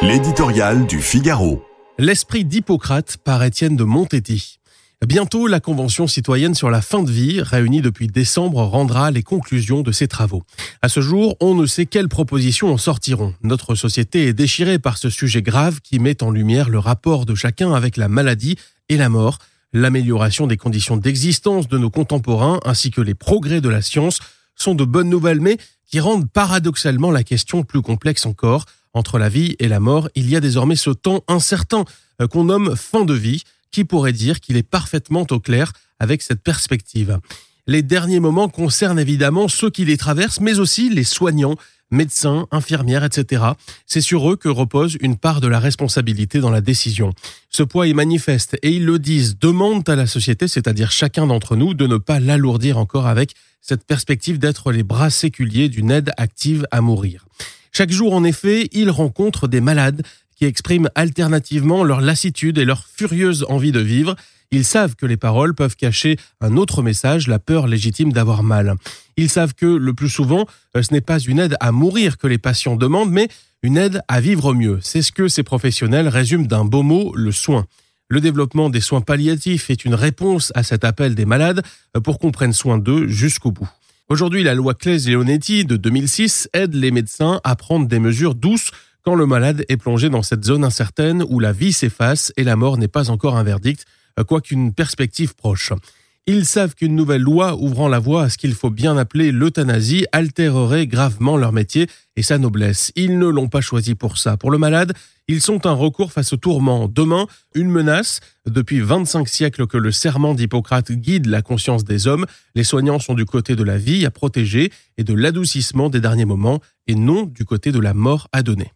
L'éditorial du Figaro. L'esprit d'Hippocrate par Étienne de Montetti. Bientôt, la Convention citoyenne sur la fin de vie, réunie depuis décembre, rendra les conclusions de ses travaux. À ce jour, on ne sait quelles propositions en sortiront. Notre société est déchirée par ce sujet grave qui met en lumière le rapport de chacun avec la maladie et la mort, l'amélioration des conditions d'existence de nos contemporains ainsi que les progrès de la science sont de bonnes nouvelles, mais qui rendent paradoxalement la question plus complexe encore. Entre la vie et la mort, il y a désormais ce temps incertain euh, qu'on nomme fin de vie, qui pourrait dire qu'il est parfaitement au clair avec cette perspective. Les derniers moments concernent évidemment ceux qui les traversent, mais aussi les soignants, médecins, infirmières, etc. C'est sur eux que repose une part de la responsabilité dans la décision. Ce poids est manifeste et ils le disent, demandent à la société, c'est-à-dire chacun d'entre nous, de ne pas l'alourdir encore avec cette perspective d'être les bras séculiers d'une aide active à mourir. Chaque jour, en effet, ils rencontrent des malades qui expriment alternativement leur lassitude et leur furieuse envie de vivre. Ils savent que les paroles peuvent cacher un autre message, la peur légitime d'avoir mal. Ils savent que, le plus souvent, euh, ce n'est pas une aide à mourir que les patients demandent, mais une aide à vivre mieux. C'est ce que ces professionnels résument d'un beau mot, le soin. Le développement des soins palliatifs est une réponse à cet appel des malades euh, pour qu'on prenne soin d'eux jusqu'au bout. Aujourd'hui, la loi Claes-Leonetti de 2006 aide les médecins à prendre des mesures douces quand le malade est plongé dans cette zone incertaine où la vie s'efface et la mort n'est pas encore un verdict, quoiqu'une perspective proche. Ils savent qu'une nouvelle loi ouvrant la voie à ce qu'il faut bien appeler l'euthanasie altérerait gravement leur métier et sa noblesse. Ils ne l'ont pas choisi pour ça. Pour le malade, ils sont un recours face au tourment. Demain, une menace. Depuis 25 siècles que le serment d'Hippocrate guide la conscience des hommes, les soignants sont du côté de la vie à protéger et de l'adoucissement des derniers moments et non du côté de la mort à donner.